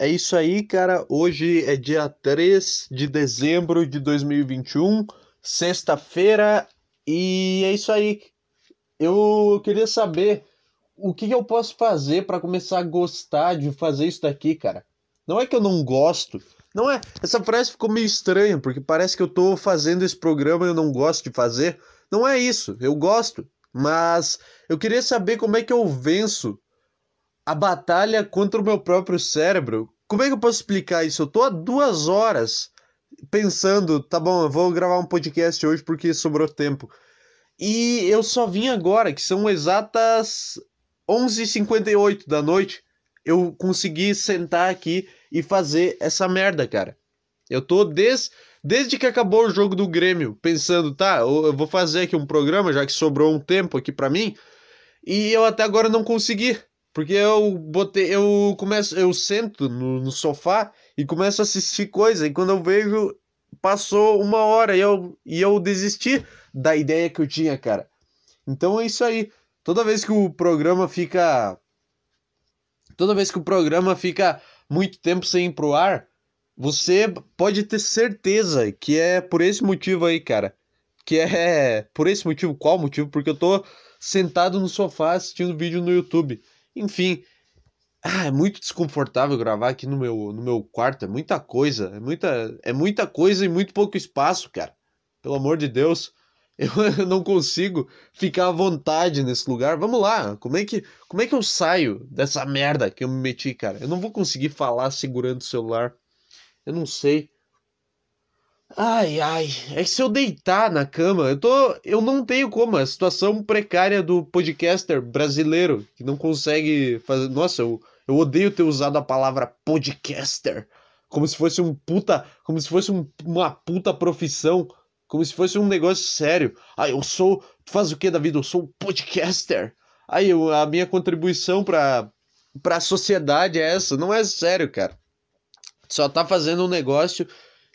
É isso aí, cara. Hoje é dia 3 de dezembro de 2021, sexta-feira, e é isso aí. Eu queria saber o que, eu posso fazer para começar a gostar de fazer isso daqui, cara. Não é que eu não gosto, não é. Essa frase ficou meio estranha, porque parece que eu tô fazendo esse programa e eu não gosto de fazer. Não é isso, eu gosto, mas eu queria saber como é que eu venço a batalha contra o meu próprio cérebro. Como é que eu posso explicar isso? Eu tô há duas horas pensando, tá bom, eu vou gravar um podcast hoje porque sobrou tempo. E eu só vim agora, que são exatas 11h58 da noite, eu consegui sentar aqui e fazer essa merda, cara. Eu tô des, desde que acabou o jogo do Grêmio, pensando, tá, eu vou fazer aqui um programa, já que sobrou um tempo aqui para mim, e eu até agora não consegui. Porque eu botei, eu começo, eu sento no, no sofá e começo a assistir coisa, e quando eu vejo, passou uma hora e eu, e eu desisti da ideia que eu tinha, cara. Então é isso aí. Toda vez que o programa fica. Toda vez que o programa fica muito tempo sem ir pro ar, você pode ter certeza que é por esse motivo aí, cara. Que é por esse motivo, qual motivo? Porque eu tô sentado no sofá assistindo vídeo no YouTube. Enfim, ah, é muito desconfortável gravar aqui no meu, no meu quarto. É muita coisa. É muita, é muita coisa e muito pouco espaço, cara. Pelo amor de Deus. Eu não consigo ficar à vontade nesse lugar. Vamos lá. Como é que, como é que eu saio dessa merda que eu me meti, cara? Eu não vou conseguir falar segurando o celular. Eu não sei. Ai, ai, é que se eu deitar na cama, eu tô, eu não tenho como, a situação precária do podcaster brasileiro que não consegue fazer. Nossa, eu, eu odeio ter usado a palavra podcaster como se fosse um puta, como se fosse um, uma puta profissão, como se fosse um negócio sério. Ah, eu sou, tu faz o que da vida? Eu sou podcaster. Aí a minha contribuição para para a sociedade é essa, não é sério, cara. Só tá fazendo um negócio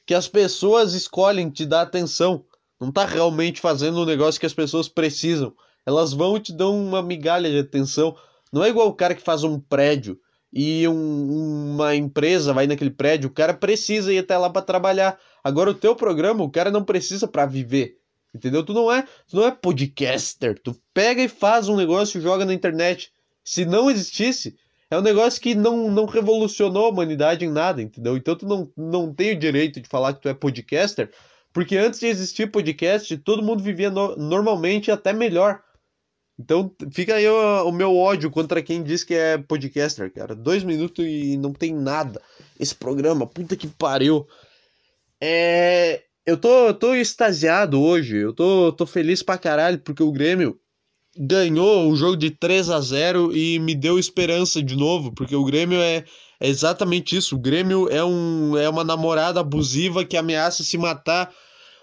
que as pessoas escolhem te dar atenção. Não tá realmente fazendo um negócio que as pessoas precisam. Elas vão e te dão uma migalha de atenção. Não é igual o cara que faz um prédio e um, uma empresa vai naquele prédio, o cara precisa ir até lá para trabalhar. Agora o teu programa, o cara não precisa para viver. Entendeu? Tu não é, tu não é podcaster, tu pega e faz um negócio e joga na internet. Se não existisse, é um negócio que não, não revolucionou a humanidade em nada, entendeu? Então tu não, não tem o direito de falar que tu é podcaster, porque antes de existir podcast, todo mundo vivia no, normalmente até melhor. Então fica aí o, o, meu ódio contra quem diz que é podcaster, cara. Dois minutos e não tem nada. Esse programa, puta que pariu. É. Eu tô, tô extasiado hoje. Eu tô, tô feliz pra caralho porque o Grêmio ganhou o jogo de 3 a 0 e me deu esperança de novo, porque o Grêmio é, é exatamente isso. O Grêmio é, um, é uma namorada abusiva que ameaça se matar.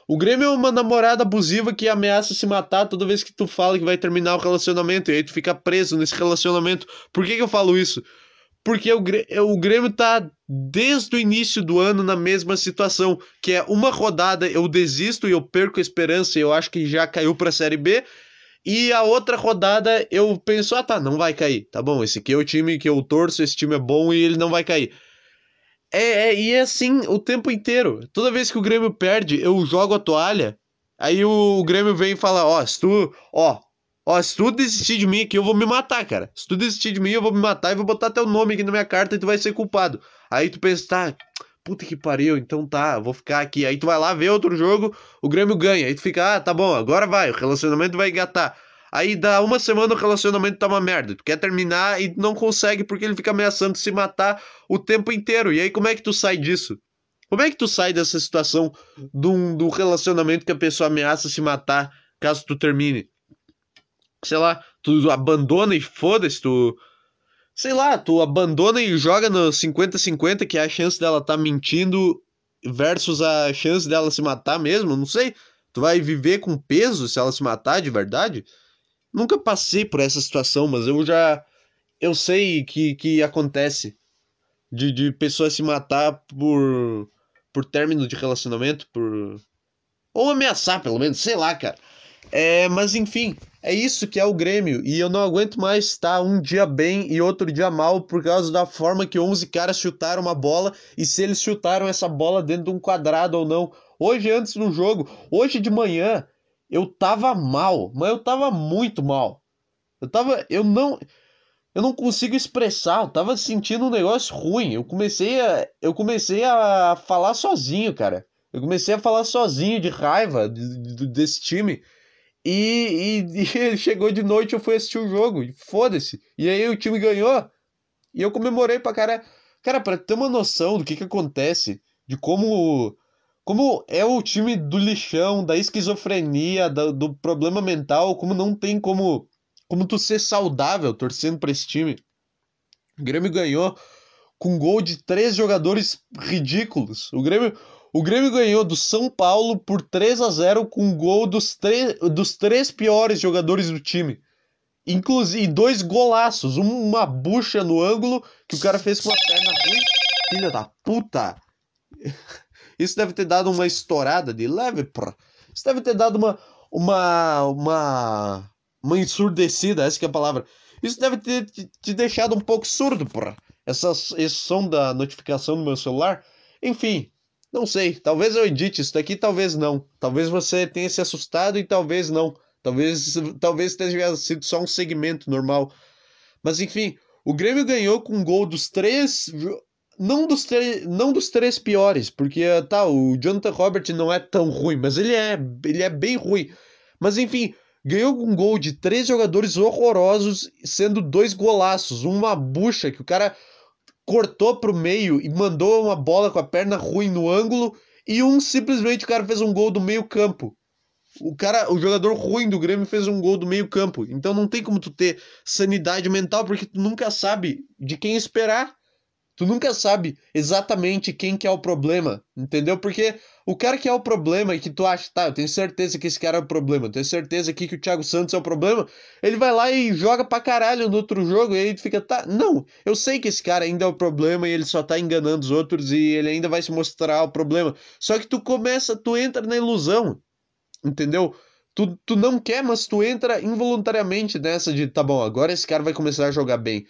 O Grêmio é uma namorada abusiva que ameaça se matar toda vez que tu fala que vai terminar o relacionamento e aí tu fica preso nesse relacionamento. Por que, que eu falo isso? Porque o Grêmio, o Grêmio tá desde o início do ano na mesma situação, que é uma rodada eu desisto e eu perco a esperança e eu acho que já caiu para a Série B. E a outra rodada eu penso, ah tá, não vai cair. Tá bom, esse aqui é o time que eu torço, esse time é bom e ele não vai cair. É, é, e é assim o tempo inteiro. Toda vez que o Grêmio perde, eu jogo a toalha. Aí o, o Grêmio vem e fala: Ó, se tu. Ó, ó, se tu desistir de mim aqui, eu vou me matar, cara. Se tu desistir de mim, eu vou me matar e vou botar teu nome aqui na minha carta e tu vai ser culpado. Aí tu pensa, tá, puta que pariu, então tá, vou ficar aqui. Aí tu vai lá ver outro jogo, o Grêmio ganha. Aí tu fica, ah, tá bom, agora vai, o relacionamento vai engatar. Aí dá uma semana o relacionamento tá uma merda. Tu quer terminar e não consegue porque ele fica ameaçando se matar o tempo inteiro. E aí como é que tu sai disso? Como é que tu sai dessa situação do, do relacionamento que a pessoa ameaça se matar caso tu termine? Sei lá, tu abandona e foda-se, tu sei lá, tu abandona e joga no 50-50, que é a chance dela tá mentindo versus a chance dela se matar mesmo, não sei. Tu vai viver com peso se ela se matar de verdade? Nunca passei por essa situação, mas eu já. Eu sei que, que acontece de, de pessoas se matar por. por término de relacionamento, por. Ou ameaçar, pelo menos, sei lá, cara. É, mas enfim, é isso que é o Grêmio. E eu não aguento mais estar um dia bem e outro dia mal por causa da forma que 11 caras chutaram uma bola e se eles chutaram essa bola dentro de um quadrado ou não. Hoje, antes do jogo, hoje de manhã, eu tava mal, mas eu tava muito mal. Eu tava. Eu não. Eu não consigo expressar, eu tava sentindo um negócio ruim. Eu comecei a. Eu comecei a falar sozinho, cara. Eu comecei a falar sozinho de raiva de, de, desse time. E, e, e chegou de noite, eu fui assistir o jogo. Foda-se. E aí o time ganhou. E eu comemorei pra cara. Cara, pra ter uma noção do que que acontece, de como. Como é o time do lixão, da esquizofrenia, do, do problema mental, como não tem como. Como tu ser saudável torcendo pra esse time. O Grêmio ganhou com gol de três jogadores ridículos. O Grêmio, o Grêmio ganhou do São Paulo por 3 a 0 com gol dos, dos três piores jogadores do time. Inclusive dois golaços, uma bucha no ângulo que o cara fez com a perna ruim. Filha da puta! Isso deve ter dado uma estourada de leve, pô. Isso deve ter dado uma uma uma uma ensurdecida, essa é a palavra. Isso deve ter te, deixado um pouco surdo, porra. Esse som da notificação no meu celular. Enfim, não sei, talvez eu edite isso daqui, talvez não. Talvez você tenha se assustado e talvez não. Talvez, talvez tenha sido só um segmento normal. Mas enfim, o Grêmio ganhou com um gol dos três. Não dos, não dos três piores, porque tá, o Jonathan Robert não é tão ruim, mas ele é, ele é bem ruim. Mas enfim, ganhou com um gol de três jogadores horrorosos, sendo dois golaços, uma bucha que o cara cortou pro meio e mandou uma bola com a perna ruim no ângulo e um simplesmente o cara fez um gol do meio campo. O cara, o jogador ruim do Grêmio fez um gol do meio campo. Então não tem como tu ter sanidade mental porque tu nunca sabe de quem esperar. Tu nunca sabe exatamente quem que é o problema, entendeu? Porque o cara que é o problema e que tu acha, tá, eu tenho certeza que esse cara é o problema, eu tenho certeza aqui que o Thiago Santos é o problema, ele vai lá e joga pra caralho no outro jogo e aí tu fica, tá, não, eu sei que esse cara ainda é o problema e ele só tá enganando os outros e ele ainda vai se mostrar o problema. Só que tu começa, tu entra na ilusão, entendeu? Tu, tu não quer, mas tu entra involuntariamente nessa de, tá bom, agora esse cara vai começar a jogar bem.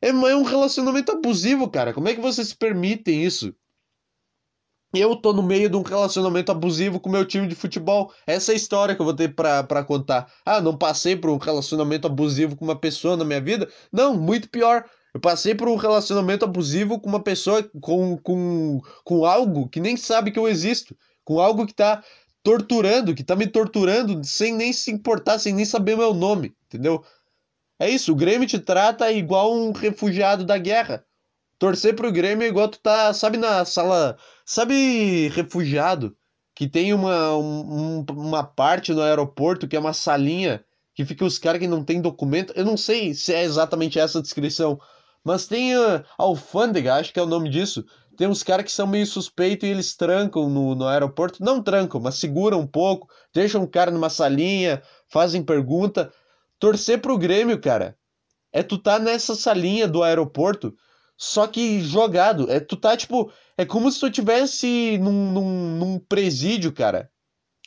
É, é um relacionamento abusivo, cara. Como é que vocês permitem isso? Eu tô no meio de um relacionamento abusivo com meu time de futebol. Essa é a história que eu vou ter pra contar. Ah, não passei por um relacionamento abusivo com uma pessoa na minha vida? Não, muito pior. Eu passei por um relacionamento abusivo com uma pessoa com, com, com algo que nem sabe que eu existo. Com algo que tá torturando, que tá me torturando sem nem se importar, sem nem saber meu nome, entendeu? É isso, o Grêmio te trata igual um refugiado da guerra. Torcer pro Grêmio é igual tu tá, sabe, na sala. Sabe, refugiado? Que tem uma, um, uma parte no aeroporto que é uma salinha que fica os caras que não tem documento. Eu não sei se é exatamente essa descrição, mas tem uh, alfândega, acho que é o nome disso. Tem uns caras que são meio suspeitos e eles trancam no, no aeroporto. Não trancam, mas seguram um pouco, deixam o cara numa salinha, fazem pergunta. Torcer pro Grêmio, cara, é tu tá nessa salinha do aeroporto, só que jogado. É tu tá tipo. É como se tu tivesse num, num, num presídio, cara.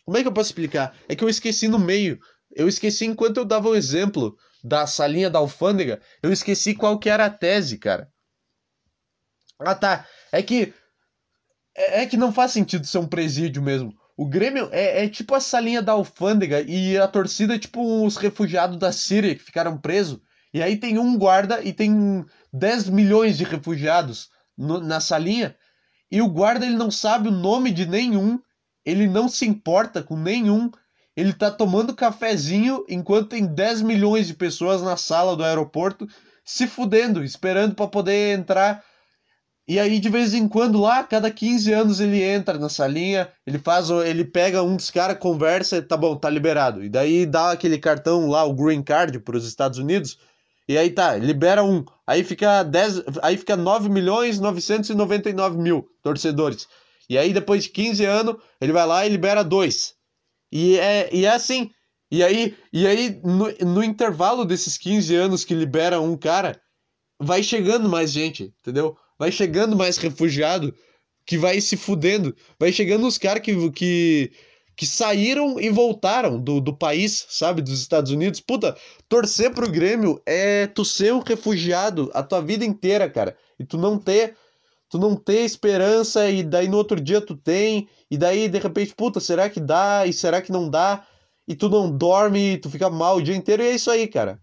Como é que eu posso explicar? É que eu esqueci no meio. Eu esqueci enquanto eu dava o exemplo da salinha da alfândega, eu esqueci qual que era a tese, cara. Ah tá. É que. É, é que não faz sentido ser um presídio mesmo. O Grêmio é, é, tipo a salinha da alfândega e a torcida é tipo os refugiados da Síria que ficaram presos. E aí tem um guarda e tem 10 milhões de refugiados no, na salinha. E o guarda ele não sabe o nome de nenhum, ele não se importa com nenhum. Ele tá tomando cafezinho enquanto tem 10 milhões de pessoas na sala do aeroporto se fudendo, esperando para poder entrar e aí, de vez em quando, lá, cada 15 anos ele entra na salinha, ele faz, ele pega um dos caras, conversa, tá bom, tá liberado. E daí dá aquele cartão lá, o green card para os Estados Unidos. E aí tá, libera um. Aí fica 10, aí fica 9 milhões 999 mil torcedores. E aí depois de 15 anos, ele vai lá e libera dois. E é, e é assim. E aí, e aí no, no intervalo desses 15 anos que libera um cara, vai chegando mais gente, entendeu? Vai chegando mais refugiado que vai se fudendo. Vai chegando os caras que, que, que saíram e voltaram do, do país, sabe, dos Estados Unidos. Puta, torcer pro Grêmio é tu ser um refugiado a tua vida inteira, cara. E tu não ter tu não ter esperança e daí no outro dia tu tem, e daí de repente, puta, será que dá? E será que não dá? E tu não dorme, tu fica mal o dia inteiro, e é isso aí, cara.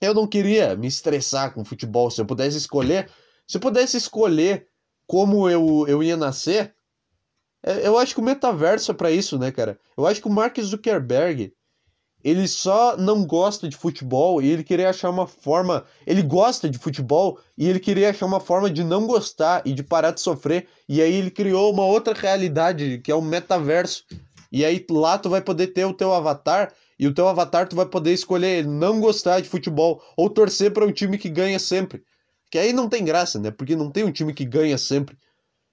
Eu não queria me estressar com futebol. Se eu pudesse escolher, se pudesse escolher como eu, eu ia nascer, é, eu acho que o metaverso é para isso, né, cara? Eu acho que o Mark Zuckerberg, ele só não gosta de futebol e ele queria achar uma forma. Ele gosta de futebol e ele queria achar uma forma de não gostar e de parar de sofrer. E aí ele criou uma outra realidade, que é o metaverso. E aí lá tu vai poder ter o teu avatar e o teu avatar tu vai poder escolher não gostar de futebol ou torcer para um time que ganha sempre. Que aí não tem graça, né? Porque não tem um time que ganha sempre.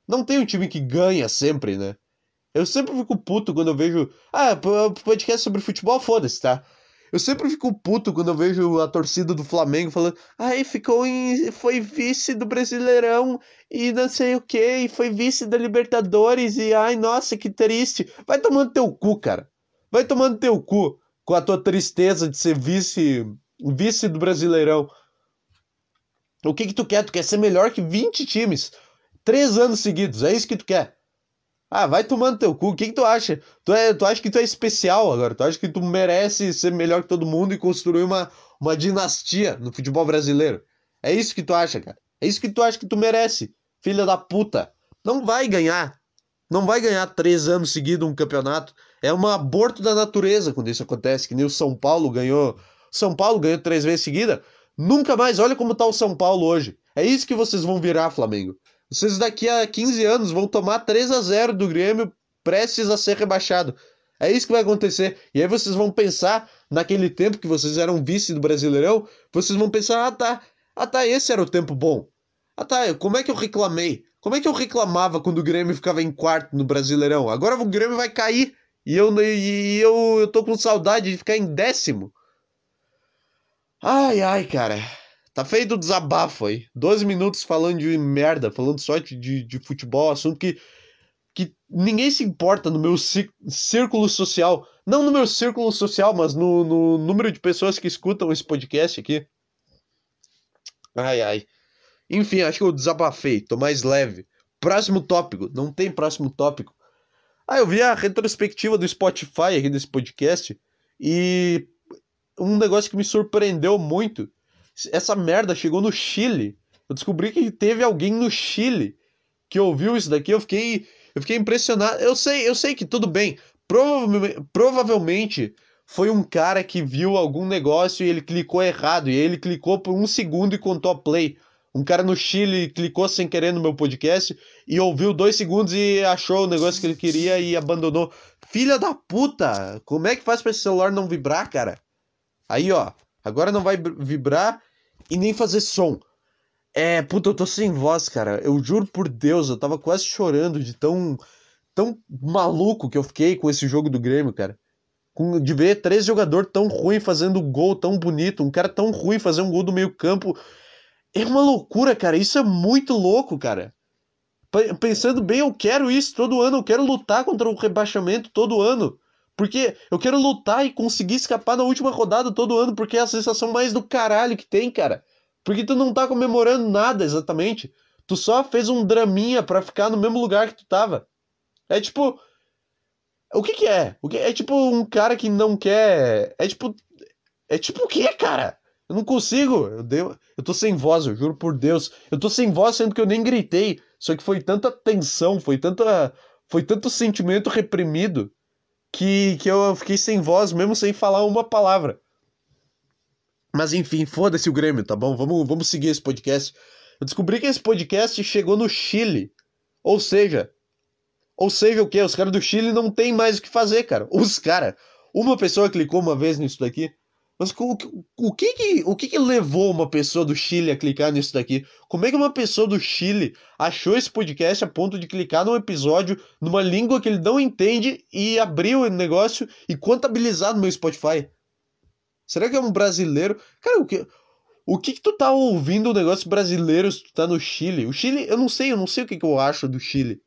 Não tem um time que ganha sempre, né? Eu sempre fico puto quando eu vejo. Ah, podcast sobre futebol, foda-se, tá? Eu sempre fico puto quando eu vejo a torcida do Flamengo falando. Ai, ficou em. Foi vice do Brasileirão e não sei o que, e foi vice da Libertadores, e ai, nossa, que triste. Vai tomando teu cu, cara. Vai tomando teu cu com a tua tristeza de ser vice, vice do Brasileirão. O que que tu quer? Tu quer ser melhor que 20 times. Três anos seguidos, é isso que tu quer. Ah, vai tomando teu cu. O que, que tu acha? Tu, é, tu acha que tu é especial agora? Tu acha que tu merece ser melhor que todo mundo e construir uma, uma dinastia no futebol brasileiro? É isso que tu acha, cara. É isso que tu acha que tu merece, filha da puta. Não vai ganhar. Não vai ganhar três anos seguidos um campeonato. É um aborto da natureza quando isso acontece. Que nem o São Paulo ganhou. São Paulo ganhou três vezes seguida. Nunca mais. Olha como tá o São Paulo hoje. É isso que vocês vão virar, Flamengo. Vocês daqui a 15 anos vão tomar 3 a 0 do Grêmio, prestes a ser rebaixado. É isso que vai acontecer. E aí vocês vão pensar, naquele tempo que vocês eram vice do Brasileirão, vocês vão pensar, ah tá, ah tá, esse era o tempo bom. Ah tá, como é que eu reclamei? Como é que eu reclamava quando o Grêmio ficava em quarto no Brasileirão? Agora o Grêmio vai cair e eu, e eu, eu tô com saudade de ficar em décimo. Ai, ai, cara. Tá feito o desabafo aí. 12 minutos falando de merda, falando só de, de futebol, assunto que, que ninguém se importa no meu círculo social. Não no meu círculo social, mas no, no número de pessoas que escutam esse podcast aqui. Ai, ai. Enfim, acho que eu desabafei, tô mais leve. Próximo tópico. Não tem próximo tópico. Ah, eu vi a retrospectiva do Spotify aqui desse podcast e um negócio que me surpreendeu muito essa merda chegou no Chile. Eu descobri que teve alguém no Chile que ouviu isso daqui. Eu fiquei, eu fiquei impressionado. Eu sei, eu sei que tudo bem. Provavelmente, provavelmente foi um cara que viu algum negócio e ele clicou errado. E ele clicou por um segundo e contou a play. Um cara no Chile clicou sem querer no meu podcast e ouviu dois segundos e achou o negócio que ele queria e abandonou. Filha da puta! Como é que faz pra esse celular não vibrar, cara? Aí, ó. Agora não vai vibrar e nem fazer som. É, puta, eu tô sem voz, cara. Eu juro por Deus, eu tava quase chorando de tão tão maluco que eu fiquei com esse jogo do Grêmio, cara. Com, de ver três jogadores tão ruins fazendo gol tão bonito, um cara tão ruim fazer um gol do meio campo. É uma loucura, cara. Isso é muito louco, cara. Pensando bem, eu quero isso todo ano. Eu quero lutar contra o rebaixamento todo ano. Porque eu quero lutar e conseguir escapar na última rodada todo ano, porque é a sensação mais do caralho que tem, cara. Porque tu não tá comemorando nada exatamente. Tu só fez um draminha para ficar no mesmo lugar que tu tava. É tipo. O que que é? O que é tipo um cara que não quer. É tipo. É tipo o que, cara? Eu não consigo. Eu, dei... eu tô sem voz, eu juro por Deus. Eu tô sem voz sendo que eu nem gritei. Só que foi tanta tensão, foi tanta. Foi tanto sentimento reprimido que, que eu fiquei sem voz, mesmo sem falar uma palavra. Mas enfim, foda-se o Grêmio, tá bom? Vamos, vamos seguir esse podcast. Eu descobri que esse podcast chegou no Chile. Ou seja, ou seja, o que? Os caras do Chile não tem mais o que fazer, cara. Os caras. Uma pessoa clicou uma vez nisso daqui. Mas o, o, que que, o que que levou uma pessoa do Chile a clicar nisso daqui? Como é que uma pessoa do Chile achou esse podcast a ponto de clicar num episódio numa língua que ele não entende e abrir o negócio e contabilizar no meu Spotify? Será que é um brasileiro? Cara, o que, o que que tu tá ouvindo um negócio brasileiro se tu tá no Chile? O Chile, eu não sei, eu não sei o que que eu acho do Chile.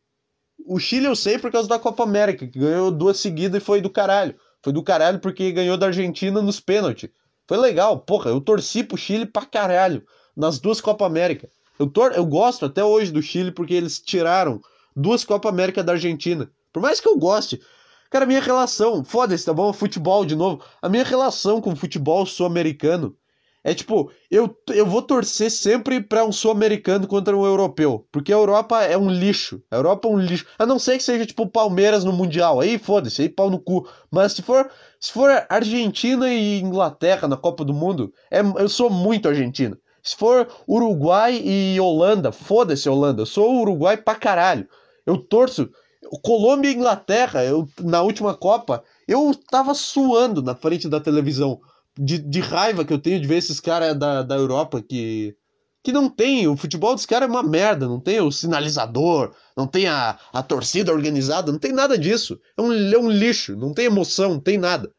O Chile eu sei por causa da Copa América, que ganhou duas seguidas e foi do caralho. Foi do caralho porque ganhou da Argentina nos pênaltis. Foi legal, porra, eu torci pro Chile pra caralho nas duas Copa América. Eu, tor eu gosto até hoje do Chile porque eles tiraram duas Copa América da Argentina. Por mais que eu goste, cara, minha relação, foda-se, tá bom? Futebol de novo. A minha relação com o futebol sul-americano é tipo, eu, eu vou torcer sempre para um sul-americano contra um europeu. Porque a Europa é um lixo. A Europa é um lixo. A não ser que seja tipo Palmeiras no Mundial. Aí foda-se, aí pau no cu. Mas se for, se for Argentina e Inglaterra na Copa do Mundo, é, eu sou muito argentino. Se for Uruguai e Holanda, foda-se Holanda. Eu sou Uruguai pra caralho. Eu torço. Colômbia e Inglaterra, eu, na última Copa, eu tava suando na frente da televisão de, de raiva que eu tenho de ver esses caras da, da Europa que. Que não tem, o futebol dos caras é uma merda, não tem o sinalizador, não tem a, a torcida organizada, não tem nada disso. É um, é um lixo, não tem emoção, não tem nada.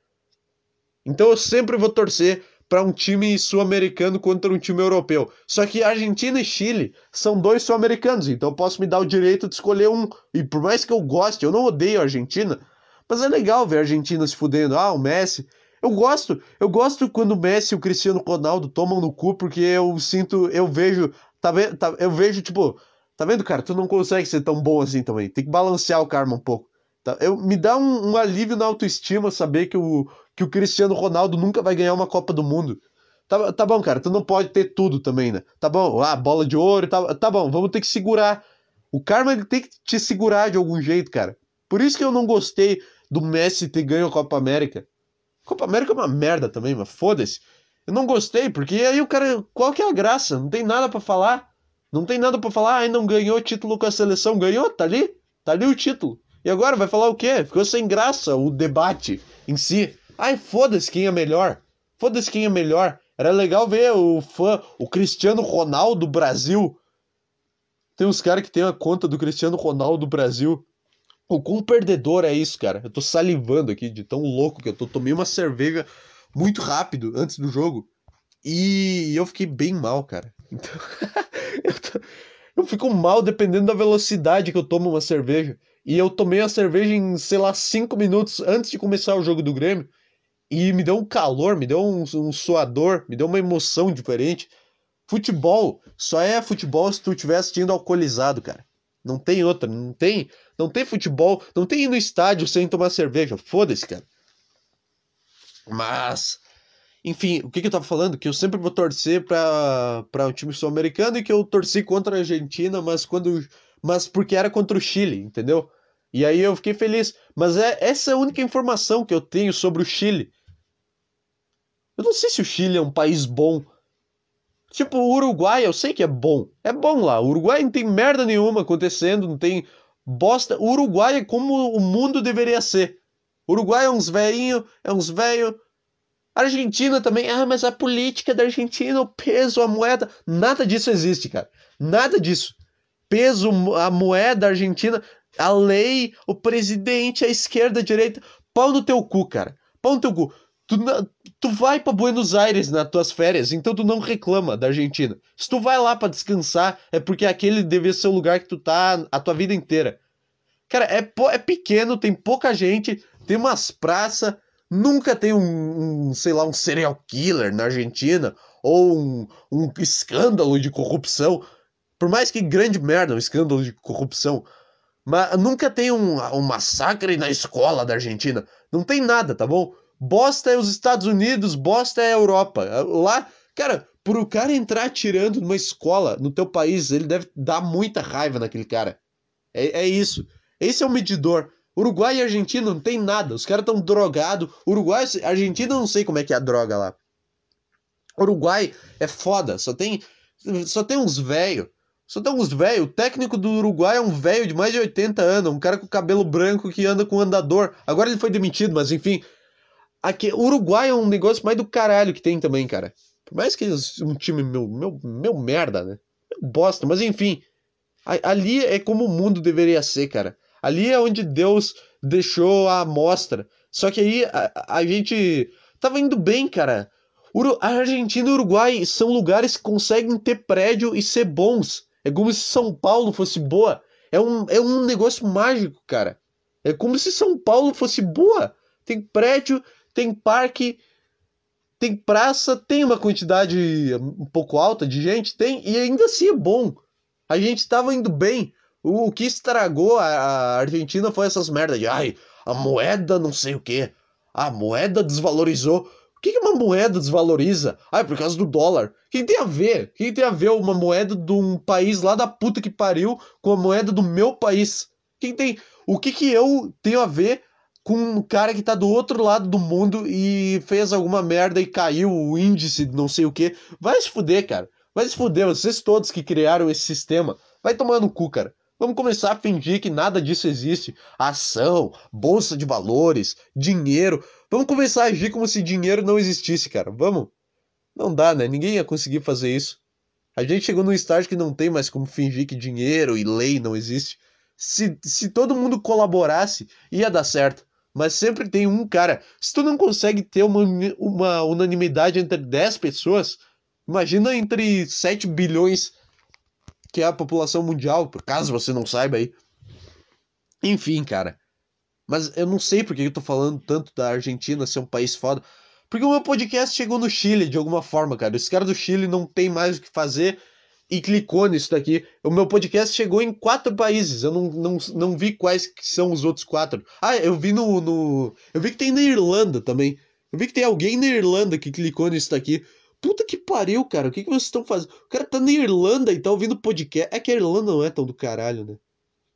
Então eu sempre vou torcer para um time sul-americano contra um time europeu. Só que Argentina e Chile são dois sul-americanos, então eu posso me dar o direito de escolher um. E por mais que eu goste, eu não odeio a Argentina, mas é legal ver a Argentina se fudendo. Ah, o Messi. Eu gosto, eu gosto quando o Messi e o Cristiano Ronaldo tomam no cu, porque eu sinto, eu vejo, tá vendo, tá, eu vejo, tipo, tá vendo, cara, tu não consegue ser tão bom assim também, tem que balancear o karma um pouco. Tá? Eu, me dá um, um alívio na autoestima saber que o, que o Cristiano Ronaldo nunca vai ganhar uma Copa do Mundo. Tá, tá bom, cara, tu não pode ter tudo também, né? Tá bom, ah, bola de ouro, tá, tá bom, vamos ter que segurar. O karma ele tem que te segurar de algum jeito, cara. Por isso que eu não gostei do Messi ter ganho a Copa América. Copa América é uma merda também, mas foda-se. Eu não gostei, porque aí o cara. Qual que é a graça? Não tem nada para falar. Não tem nada para falar. Ai, não ganhou título com a seleção. Ganhou, tá ali. Tá ali o título. E agora vai falar o quê? Ficou sem graça o debate em si. Ai, foda-se quem é melhor. Foda-se quem é melhor. Era legal ver o fã, o Cristiano Ronaldo Brasil. Tem uns caras que tem a conta do Cristiano Ronaldo Brasil. O quão perdedor é isso, cara? Eu tô salivando aqui de tão louco que eu tô. Tomei uma cerveja muito rápido antes do jogo. E eu fiquei bem mal, cara. Então, eu, tô... eu fico mal dependendo da velocidade que eu tomo uma cerveja. E eu tomei a cerveja em, sei lá, cinco minutos antes de começar o jogo do Grêmio. E me deu um calor, me deu um, um suador, me deu uma emoção diferente. Futebol só é futebol se tu estiver assistindo alcoolizado, cara. Não tem outra, não tem, não tem futebol, não tem ir no estádio sem tomar cerveja. Foda-se, cara. Mas, enfim, o que, que eu tava falando? Que eu sempre vou torcer para o um time sul-americano e que eu torci contra a Argentina, mas quando mas porque era contra o Chile, entendeu? E aí eu fiquei feliz. Mas é essa é a única informação que eu tenho sobre o Chile. Eu não sei se o Chile é um país bom. Tipo, o Uruguai, eu sei que é bom. É bom lá. O Uruguai não tem merda nenhuma acontecendo, não tem bosta. O Uruguai é como o mundo deveria ser. O Uruguai é uns velhinhos, é uns velho. Argentina também. Ah, mas a política da Argentina, o peso, a moeda. Nada disso existe, cara. Nada disso peso, a moeda argentina, a lei, o presidente, a esquerda, a direita. Pau no teu cu, cara. Pau no teu cu. Tu, tu vai para Buenos Aires nas tuas férias, então tu não reclama da Argentina. Se tu vai lá para descansar, é porque aquele devia ser o lugar que tu tá a tua vida inteira. Cara, é, é pequeno, tem pouca gente, tem umas praças, nunca tem um, um, sei lá, um serial killer na Argentina, ou um, um escândalo de corrupção. Por mais que grande merda, um escândalo de corrupção, mas nunca tem um, um massacre na escola da Argentina. Não tem nada, tá bom? Bosta é os Estados Unidos, bosta é a Europa. Lá, cara, por o cara entrar atirando numa escola no teu país, ele deve dar muita raiva naquele cara. É, é isso. Esse é o medidor. Uruguai e Argentina não tem nada. Os caras estão drogados. Uruguai, Argentina não sei como é que é a droga lá. Uruguai é foda. Só tem, só tem uns velhos só tem uns velho. O técnico do Uruguai é um velho de mais de 80 anos, um cara com cabelo branco que anda com andador. Agora ele foi demitido, mas enfim. Aqui, Uruguai é um negócio mais do caralho que tem também, cara. Por mais que um time meu, meu, meu merda, né? Bosta, mas enfim. Ali é como o mundo deveria ser, cara. Ali é onde Deus deixou a amostra. Só que aí a, a gente tava indo bem, cara. A Argentina e o Uruguai são lugares que conseguem ter prédio e ser bons. É como se São Paulo fosse boa. É um, é um negócio mágico, cara. É como se São Paulo fosse boa. Tem prédio, tem parque, tem praça, tem uma quantidade um pouco alta de gente, tem, e ainda assim é bom. A gente estava indo bem. O, o que estragou a, a, Argentina foi essas merdas de ai, a moeda não sei o que. A moeda desvalorizou. O que, que uma moeda desvaloriza? Ah, é por causa do dólar. O que tem a ver? O que tem a ver uma moeda de um país lá da puta que pariu com a moeda do meu país? Quem tem. O que, que eu tenho a ver com um cara que tá do outro lado do mundo e fez alguma merda e caiu o índice não sei o que? Vai se fuder, cara. Vai se fuder, vocês todos que criaram esse sistema. Vai tomar no cu, cara. Vamos começar a fingir que nada disso existe. Ação, bolsa de valores, dinheiro. Vamos começar a agir como se dinheiro não existisse, cara. Vamos? Não dá, né? Ninguém ia conseguir fazer isso. A gente chegou num estágio que não tem mais como fingir que dinheiro e lei não existe. Se, se todo mundo colaborasse, ia dar certo. Mas sempre tem um cara. Se tu não consegue ter uma, uma unanimidade entre 10 pessoas, imagina entre 7 bilhões que é a população mundial, por caso você não saiba aí. Enfim, cara. Mas eu não sei porque eu tô falando tanto da Argentina ser um país foda. Porque o meu podcast chegou no Chile de alguma forma, cara. Esse cara do Chile não tem mais o que fazer e clicou nisso daqui. O meu podcast chegou em quatro países. Eu não, não, não vi quais que são os outros quatro. Ah, eu vi no, no. Eu vi que tem na Irlanda também. Eu vi que tem alguém na Irlanda que clicou nisso daqui. Puta que pariu, cara. O que, que vocês estão fazendo? O cara tá na Irlanda e tá ouvindo podcast. É que a Irlanda não é tão do caralho, né?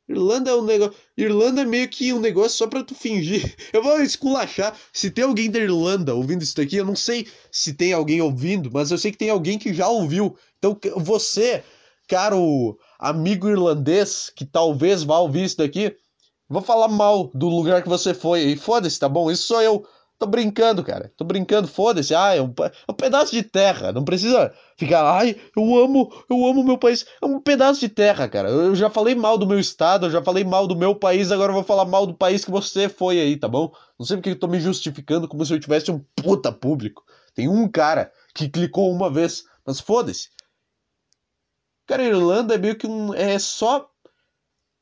Irlanda é um negócio. Irlanda é meio que um negócio só pra tu fingir. Eu vou esculachar. Se tem alguém da Irlanda ouvindo isso daqui, eu não sei se tem alguém ouvindo, mas eu sei que tem alguém que já ouviu. Então, você, caro amigo irlandês, que talvez vá ouvir isso daqui, vou falar mal do lugar que você foi. E foda-se, tá bom? Isso sou eu. Tô brincando, cara. Tô brincando, foda-se. Ah, é um, é um, pedaço de terra. Não precisa ficar, ai, eu amo, eu amo meu país. É um pedaço de terra, cara. Eu já falei mal do meu estado, eu já falei mal do meu país, agora eu vou falar mal do país que você foi aí, tá bom? Não sei porque eu tô me justificando como se eu tivesse um puta público. Tem um cara que clicou uma vez, mas foda-se. Cara, a Irlanda é meio que um. É só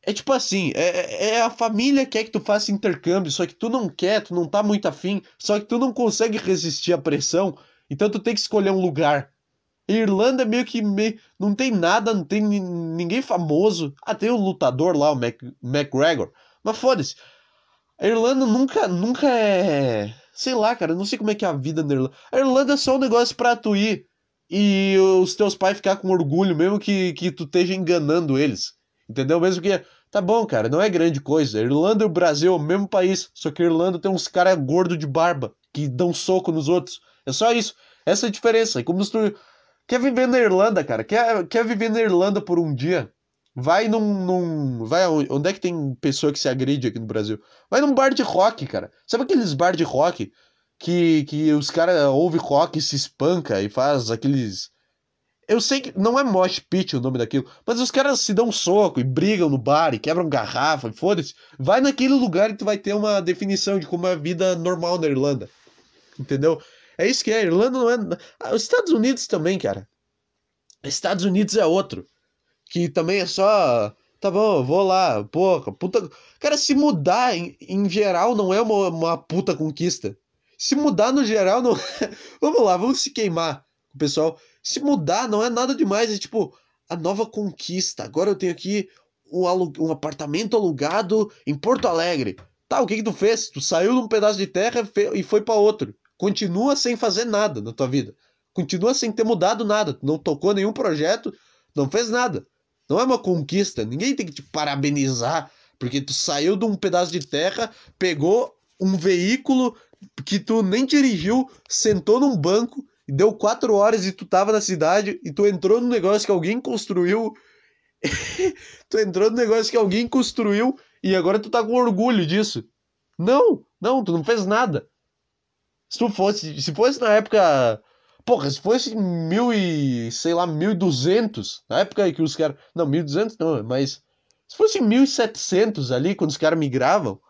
é tipo assim, é, é a família quer que tu faça intercâmbio, só que tu não quer, tu não tá muito afim, só que tu não consegue resistir à pressão, então tu tem que escolher um lugar. Irlanda é meio que meio, não tem nada, não tem ninguém famoso. Ah, tem o um lutador lá, o Mac, McGregor. Mas foda-se. A Irlanda nunca, nunca é. Sei lá, cara, não sei como é que é a vida na Irlanda. A Irlanda é só um negócio pra tu ir e os teus pais ficar com orgulho, mesmo que, que tu esteja enganando eles. Entendeu? Mesmo que Tá bom, cara, não é grande coisa. Irlanda e o Brasil é o mesmo país, só que a Irlanda tem uns caras gordos de barba que dão soco nos outros. É só isso. Essa é a diferença. E como se tu quer viver na Irlanda, cara, quer, quer viver na Irlanda por um dia, vai num, num. Vai onde é que tem pessoa que se agride aqui no Brasil? Vai num bar de rock, cara. Sabe aqueles bar de rock que, que os caras ouvem rock e se espanca e faz aqueles eu sei que não é mosh pit o nome daquilo, mas os caras se dão um soco e brigam no bar e quebram garrafa, foda-se. Vai naquele lugar e tu vai ter uma definição de como é a vida normal na Irlanda. Entendeu? É isso que é. A Irlanda não é. Ah, os Estados Unidos também, cara. Estados Unidos é outro. Que também é só. Tá bom, vou lá. Porra, puta. Cara, se mudar em, em geral não é uma, uma puta conquista. Se mudar no geral não. vamos lá, vamos se queimar. Pessoal se mudar não é nada demais, é tipo a nova conquista. Agora eu tenho aqui um, um apartamento alugado em Porto Alegre. Tá, o que que tu fez? Tu saiu de um pedaço de terra e foi para outro. Continua sem fazer nada na tua vida. Continua sem ter mudado nada. Tu não tocou nenhum projeto, não fez nada. Não é uma conquista. Ninguém tem que te parabenizar porque tu saiu de um pedaço de terra, pegou um veículo que tu nem dirigiu, sentou num banco e deu quatro horas e tu tava na cidade e tu entrou no negócio que alguém construiu. tu entrou no negócio que alguém construiu e agora tu tá com orgulho disso. Não, não, tu não fez nada. Se tu fosse, se fosse na época, porra, se fosse mil e, sei lá, mil e duzentos, na época que os caras, não, mil duzentos não, mas se fosse mil e setecentos ali, quando os caras migravam,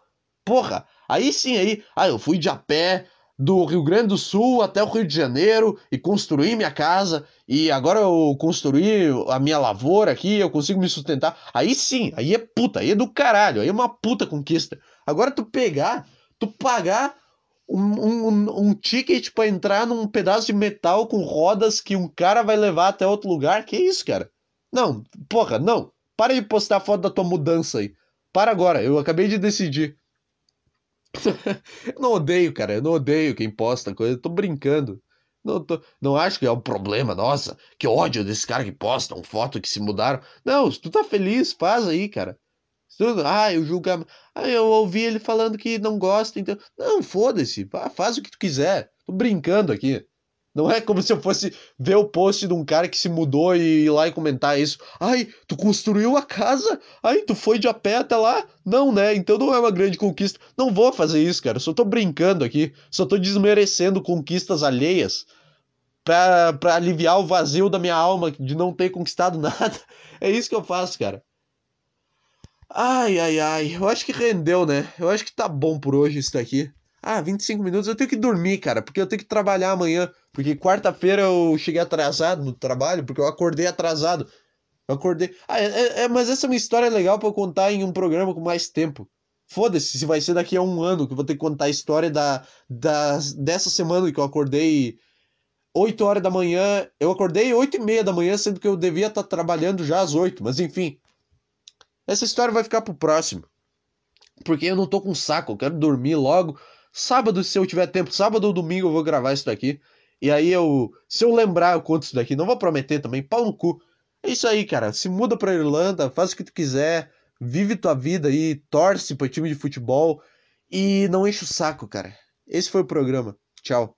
porra, aí sim, aí, ah, eu fui de a pé do Rio Grande do Sul até o Rio de Janeiro e construir minha casa e agora eu construí a minha lavoura aqui, eu consigo me sustentar. Aí sim, aí é puta, aí é do caralho, aí é uma puta conquista. Agora tu pegar, tu pagar um, um, um ticket para entrar num pedaço de metal com rodas que um cara vai levar até outro lugar, que isso, cara? Não, porra, não. Para de postar foto da tua mudança aí. Para agora, eu acabei de decidir. Eu não odeio, cara. Eu não odeio quem posta coisa. Eu tô brincando. Não, tô, não acho que é um problema, nossa, que ódio desse cara que posta uma foto que se mudaram. Não, se tu tá feliz, faz aí, cara. Tu, ah, eu julgo. Ah, eu ouvi ele falando que não gosta, então. Não, foda-se, faz o que tu quiser. Tô brincando aqui. Não é como se eu fosse ver o post de um cara que se mudou e ir lá e comentar isso. Ai, tu construiu a casa? Ai, tu foi de a pé até lá? Não, né? Então não é uma grande conquista. Não vou fazer isso, cara. Só tô brincando aqui. Só tô desmerecendo conquistas alheias pra, pra aliviar o vazio da minha alma de não ter conquistado nada. É isso que eu faço, cara. Ai, ai, ai. Eu acho que rendeu, né? Eu acho que tá bom por hoje isso daqui. Ah, 25 minutos eu tenho que dormir, cara, porque eu tenho que trabalhar amanhã. Porque quarta-feira eu cheguei atrasado no trabalho, porque eu acordei atrasado. Eu acordei. Ah, é, é, é mas essa é uma história legal para eu contar em um programa com mais tempo. Foda-se se vai ser daqui a um ano que eu vou ter que contar a história da, da, dessa semana que eu acordei 8 horas da manhã. Eu acordei 8 e meia da manhã, sendo que eu devia estar tá trabalhando já às 8, mas enfim. Essa história vai ficar pro próximo. Porque eu não tô com saco, eu quero dormir logo. Sábado, se eu tiver tempo, sábado ou domingo eu vou gravar isso daqui. E aí eu. Se eu lembrar, eu conto isso daqui. Não vou prometer também, pau no cu. É isso aí, cara. Se muda pra Irlanda, faz o que tu quiser, vive tua vida aí, torce pro time de futebol e não enche o saco, cara. Esse foi o programa. Tchau.